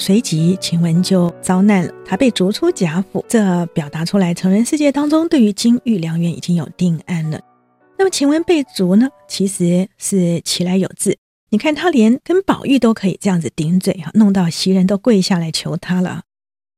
随即晴雯就遭难了，她被逐出贾府。这表达出来，成人世界当中对于金玉良缘已经有定案了。那么晴雯被逐呢，其实是其来有自。你看她连跟宝玉都可以这样子顶嘴哈，弄到袭人都跪下来求她了，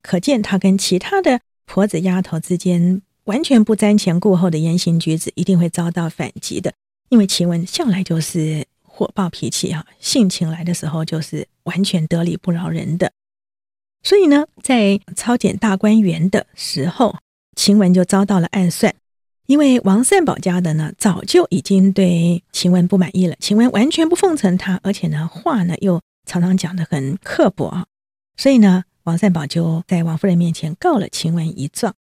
可见她跟其他的婆子丫头之间完全不瞻前顾后的言行举止，一定会遭到反击的。因为晴雯向来就是火爆脾气啊，性情来的时候就是完全得理不饶人的，所以呢，在抄检大观园的时候，晴雯就遭到了暗算。因为王善保家的呢，早就已经对晴雯不满意了，晴雯完全不奉承他，而且呢，话呢又常常讲得很刻薄啊，所以呢，王善保就在王夫人面前告了晴雯一状，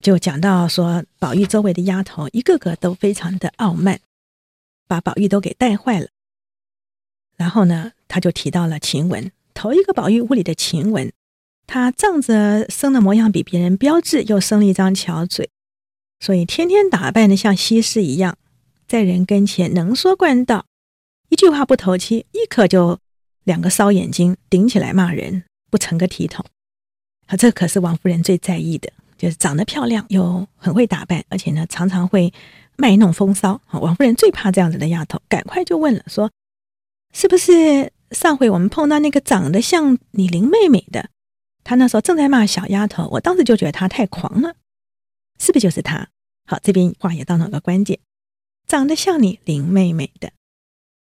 就讲到说，宝玉周围的丫头一个个都非常的傲慢。把宝玉都给带坏了，然后呢，他就提到了晴雯，头一个宝玉屋里的晴雯，她仗着生的模样比别人标致，又生了一张巧嘴，所以天天打扮的像西施一样，在人跟前能说惯道，一句话不投机，立刻就两个烧眼睛顶起来骂人，不成个体统。啊，这可是王夫人最在意的，就是长得漂亮又很会打扮，而且呢，常常会。卖弄风骚，啊王夫人最怕这样子的丫头，赶快就问了，说：“是不是上回我们碰到那个长得像你林妹妹的？她那时候正在骂小丫头，我当时就觉得她太狂了，是不是就是她？”好，这边话也到了个关键，长得像你林妹妹的。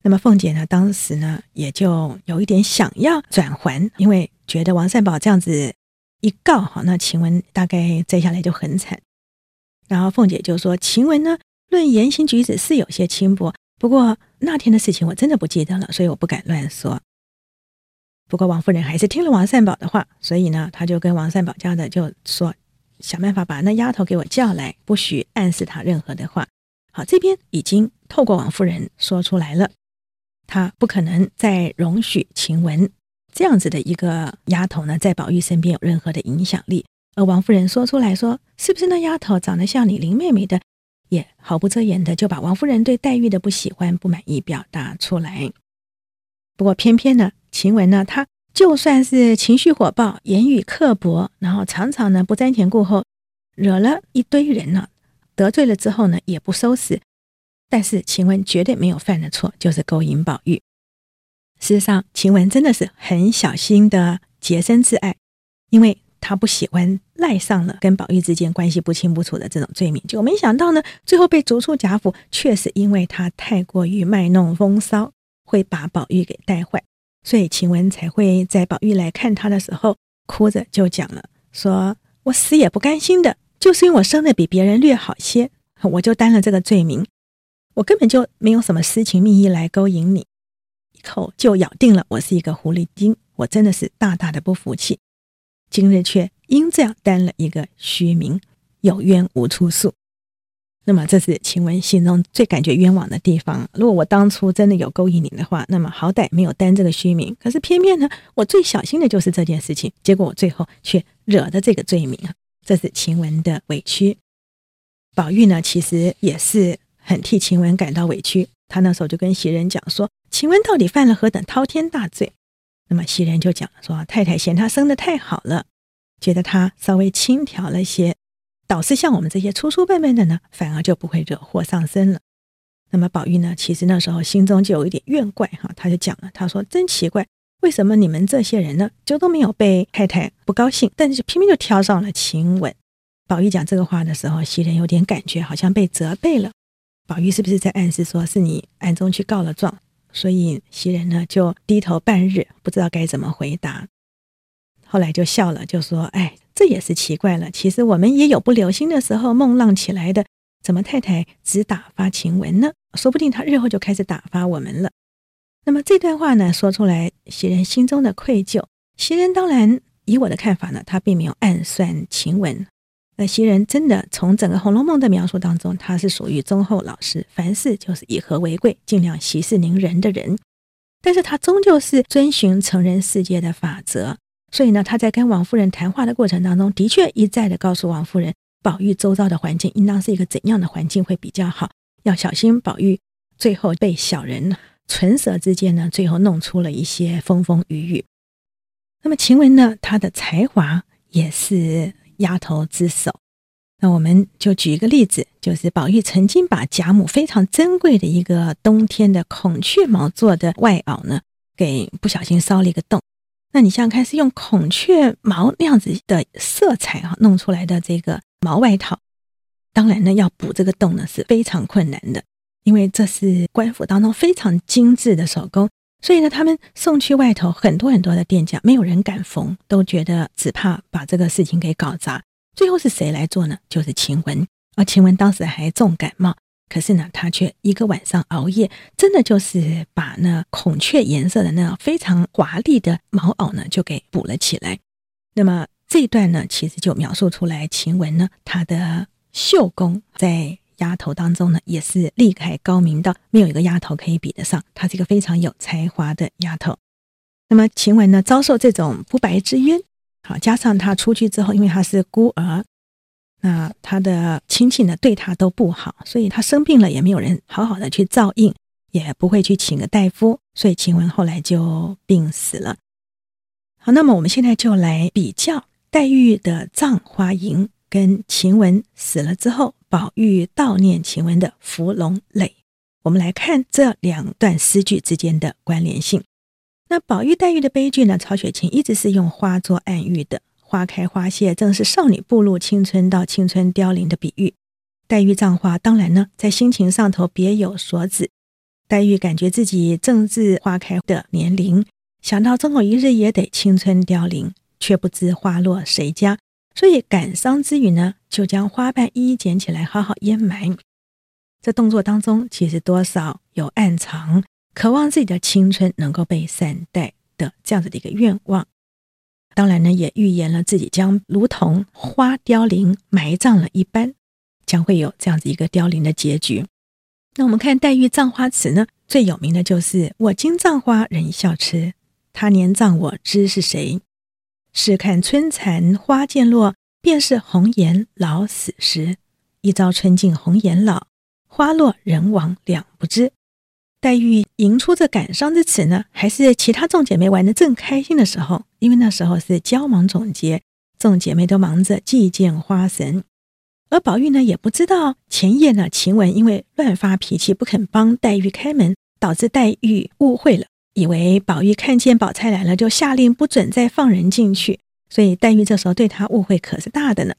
那么凤姐呢，当时呢也就有一点想要转还，因为觉得王善保这样子一告，好，那晴雯大概接下来就很惨。然后凤姐就说：“晴雯呢，论言行举止是有些轻薄，不过那天的事情我真的不记得了，所以我不敢乱说。不过王夫人还是听了王善保的话，所以呢，她就跟王善保家的就说，想办法把那丫头给我叫来，不许暗示她任何的话。好，这边已经透过王夫人说出来了，她不可能再容许晴雯这样子的一个丫头呢，在宝玉身边有任何的影响力。”而王夫人说出来说：“是不是那丫头长得像你林妹妹的？”也毫不遮掩的就把王夫人对黛玉的不喜欢、不满意表达出来。不过偏偏呢，晴雯呢，她就算是情绪火爆、言语刻薄，然后常常呢不瞻前顾后，惹了一堆人呢，得罪了之后呢也不收拾。但是晴雯绝对没有犯的错，就是勾引宝玉。事实上，晴雯真的是很小心的洁身自爱，因为。他不喜欢赖上了跟宝玉之间关系不清不楚的这种罪名，就没想到呢，最后被逐出贾府，却是因为他太过于卖弄风骚，会把宝玉给带坏，所以晴雯才会在宝玉来看他的时候，哭着就讲了，说我死也不甘心的，就是因为我生的比别人略好些，我就担了这个罪名，我根本就没有什么私情蜜意来勾引你，一口就咬定了我是一个狐狸精，我真的是大大的不服气。今日却因这样担了一个虚名，有冤无处诉。那么这是晴雯心中最感觉冤枉的地方。如果我当初真的有勾引你的话，那么好歹没有担这个虚名。可是偏偏呢，我最小心的就是这件事情，结果我最后却惹的这个罪名啊，这是晴雯的委屈。宝玉呢，其实也是很替晴雯感到委屈。他那时候就跟袭人讲说：“晴雯到底犯了何等滔天大罪？”那么袭人就讲了说，太太嫌她生得太好了，觉得她稍微轻佻了些，倒是像我们这些粗粗笨笨的呢，反而就不会惹祸上身了。那么宝玉呢，其实那时候心中就有一点怨怪哈，他就讲了，他说真奇怪，为什么你们这些人呢，就都没有被太太不高兴，但是偏偏就挑上了晴雯。宝玉讲这个话的时候，袭人有点感觉好像被责备了。宝玉是不是在暗示说，是你暗中去告了状？所以袭人呢就低头半日，不知道该怎么回答。后来就笑了，就说：“哎，这也是奇怪了。其实我们也有不留心的时候，梦浪起来的。怎么太太只打发晴雯呢？说不定她日后就开始打发我们了。”那么这段话呢说出来，袭人心中的愧疚。袭人当然以我的看法呢，他并没有暗算晴雯。那袭人真的从整个《红楼梦》的描述当中，他是属于忠厚老实，凡事就是以和为贵，尽量息事宁人的人。但是他终究是遵循成人世界的法则，所以呢，他在跟王夫人谈话的过程当中，的确一再的告诉王夫人，宝玉周遭的环境应当是一个怎样的环境会比较好，要小心宝玉最后被小人唇舌之间呢，最后弄出了一些风风雨雨。那么晴雯呢，她的才华也是丫头之手。那我们就举一个例子，就是宝玉曾经把贾母非常珍贵的一个冬天的孔雀毛做的外袄呢，给不小心烧了一个洞。那你想想看，是用孔雀毛那样子的色彩哈弄出来的这个毛外套，当然呢要补这个洞呢是非常困难的，因为这是官府当中非常精致的手工，所以呢他们送去外头很多很多的店家，没有人敢缝，都觉得只怕把这个事情给搞砸。最后是谁来做呢？就是晴雯。而晴雯当时还重感冒，可是呢，她却一个晚上熬夜，真的就是把那孔雀颜色的那非常华丽的毛袄呢，就给补了起来。那么这一段呢，其实就描述出来晴雯呢，她的绣工在丫头当中呢，也是厉害高明的没有一个丫头可以比得上。她是一个非常有才华的丫头。那么晴雯呢，遭受这种不白之冤。好，加上她出去之后，因为她是孤儿，那他的亲戚呢对她都不好，所以她生病了也没有人好好的去照应，也不会去请个大夫，所以晴雯后来就病死了。好，那么我们现在就来比较黛玉的葬花吟跟晴雯死了之后，宝玉悼念晴雯的芙蓉泪，我们来看这两段诗句之间的关联性。那宝玉黛玉的悲剧呢？曹雪芹一直是用花做暗喻的，花开花谢，正是少女步入青春到青春凋零的比喻。黛玉葬花，当然呢，在心情上头别有所指。黛玉感觉自己正值花开的年龄，想到终有一日也得青春凋零，却不知花落谁家，所以感伤之余呢，就将花瓣一一捡起来，好好掩埋。这动作当中，其实多少有暗藏。渴望自己的青春能够被善待的这样子的一个愿望，当然呢，也预言了自己将如同花凋零埋葬了一般，将会有这样子一个凋零的结局。那我们看黛玉葬花词呢，最有名的就是“我今葬花人笑痴，他年葬我知是谁？试看春残花渐落，便是红颜老死时。一朝春尽红颜老，花落人亡两不知。”黛玉吟出这感伤之词呢，还是其他众姐妹玩得正开心的时候，因为那时候是交忙总结，众姐妹都忙着祭见花神，而宝玉呢也不知道前夜呢晴雯因为乱发脾气不肯帮黛玉开门，导致黛玉误会了，以为宝玉看见宝钗来了就下令不准再放人进去，所以黛玉这时候对她误会可是大的呢。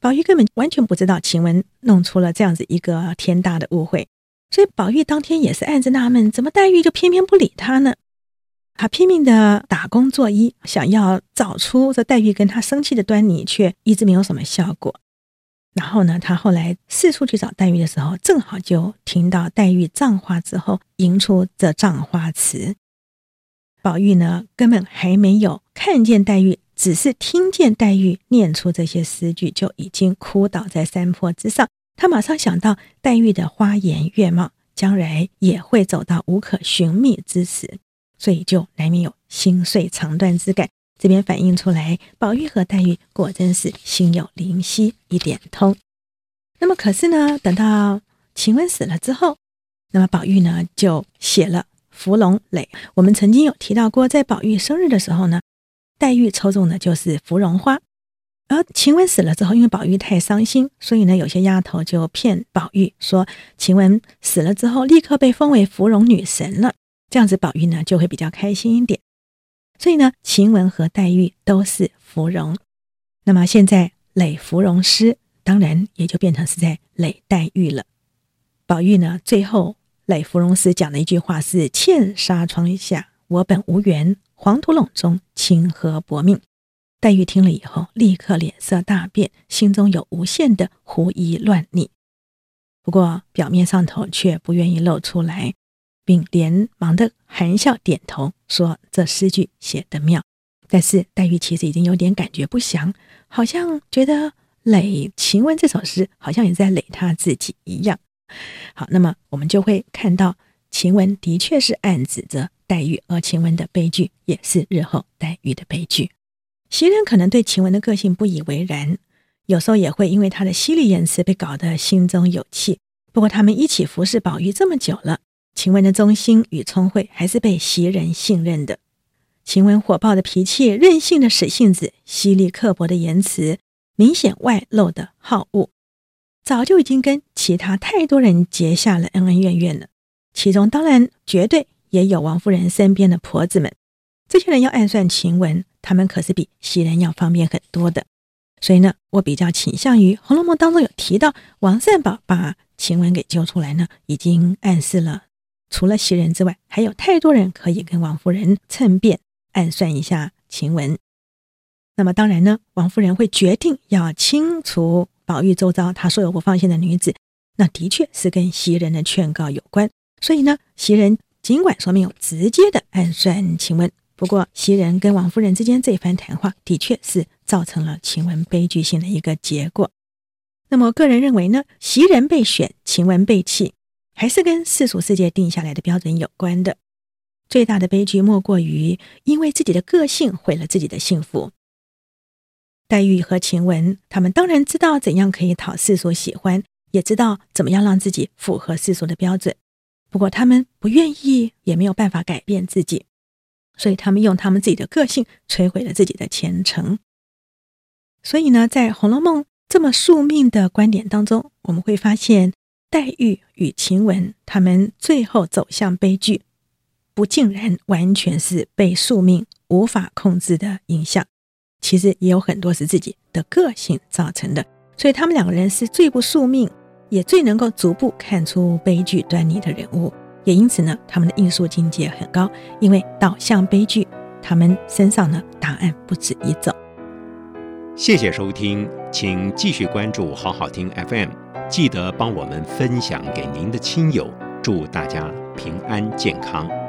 宝玉根本完全不知道晴雯弄出了这样子一个天大的误会。所以宝玉当天也是暗自纳闷，怎么黛玉就偏偏不理他呢？他拼命的打工作揖，想要找出这黛玉跟他生气的端倪，却一直没有什么效果。然后呢，他后来四处去找黛玉的时候，正好就听到黛玉葬花之后吟出这葬花词。宝玉呢，根本还没有看见黛玉，只是听见黛玉念出这些诗句，就已经哭倒在山坡之上。他马上想到黛玉的花颜月貌，将来也会走到无可寻觅之时，所以就难免有心碎肠断之感。这边反映出来，宝玉和黛玉果真是心有灵犀一点通。那么，可是呢，等到晴雯死了之后，那么宝玉呢就写了《芙蓉蕾》。我们曾经有提到过，在宝玉生日的时候呢，黛玉抽中的就是芙蓉花。而晴雯死了之后，因为宝玉太伤心，所以呢，有些丫头就骗宝玉说，晴雯死了之后，立刻被封为芙蓉女神了，这样子宝玉呢就会比较开心一点。所以呢，晴雯和黛玉都是芙蓉。那么现在藓芙蓉诗，当然也就变成是在藓黛玉了。宝玉呢，最后藓芙蓉诗讲的一句话是：“茜纱窗下，我本无缘；黄土陇中，情何薄命。”黛玉听了以后，立刻脸色大变，心中有无限的狐疑乱逆。不过表面上头却不愿意露出来，并连忙的含笑点头，说：“这诗句写得妙。”但是黛玉其实已经有点感觉不祥，好像觉得藓晴雯这首诗好像也在藓她自己一样。好，那么我们就会看到晴雯的确是暗指着黛玉，而晴雯的悲剧也是日后黛玉的悲剧。袭人可能对晴雯的个性不以为然，有时候也会因为她的犀利言辞被搞得心中有气。不过他们一起服侍宝玉这么久了，晴雯的忠心与聪慧还是被袭人信任的。晴雯火爆的脾气、任性的使性子、犀利刻薄的言辞、明显外露的好恶，早就已经跟其他太多人结下了恩恩怨怨了。其中当然绝对也有王夫人身边的婆子们，这些人要暗算晴雯，他们可是比袭人要方便很多的。所以呢，我比较倾向于《红楼梦》当中有提到王善保把晴雯给揪出来呢，已经暗示了，除了袭人之外，还有太多人可以跟王夫人趁便暗算一下晴雯。那么当然呢，王夫人会决定要清除宝玉周遭他所有不放心的女子，那的确是跟袭人的劝告有关。所以呢，袭人尽管说没有直接的暗算晴雯。不过，袭人跟王夫人之间这番谈话，的确是造成了晴雯悲剧性的一个结果。那么，个人认为呢，袭人被选，晴雯被弃，还是跟世俗世界定下来的标准有关的。最大的悲剧莫过于因为自己的个性毁了自己的幸福。黛玉和晴雯，他们当然知道怎样可以讨世俗喜欢，也知道怎么样让自己符合世俗的标准。不过，他们不愿意，也没有办法改变自己。所以他们用他们自己的个性摧毁了自己的前程。所以呢，在《红楼梦》这么宿命的观点当中，我们会发现黛玉与晴雯他们最后走向悲剧，不尽然完全是被宿命无法控制的影响，其实也有很多是自己的个性造成的。所以他们两个人是最不宿命，也最能够逐步看出悲剧端倪的人物。也因此呢，他们的艺术境界很高，因为导向悲剧，他们身上呢答案不止一种。谢谢收听，请继续关注好好听 FM，记得帮我们分享给您的亲友，祝大家平安健康。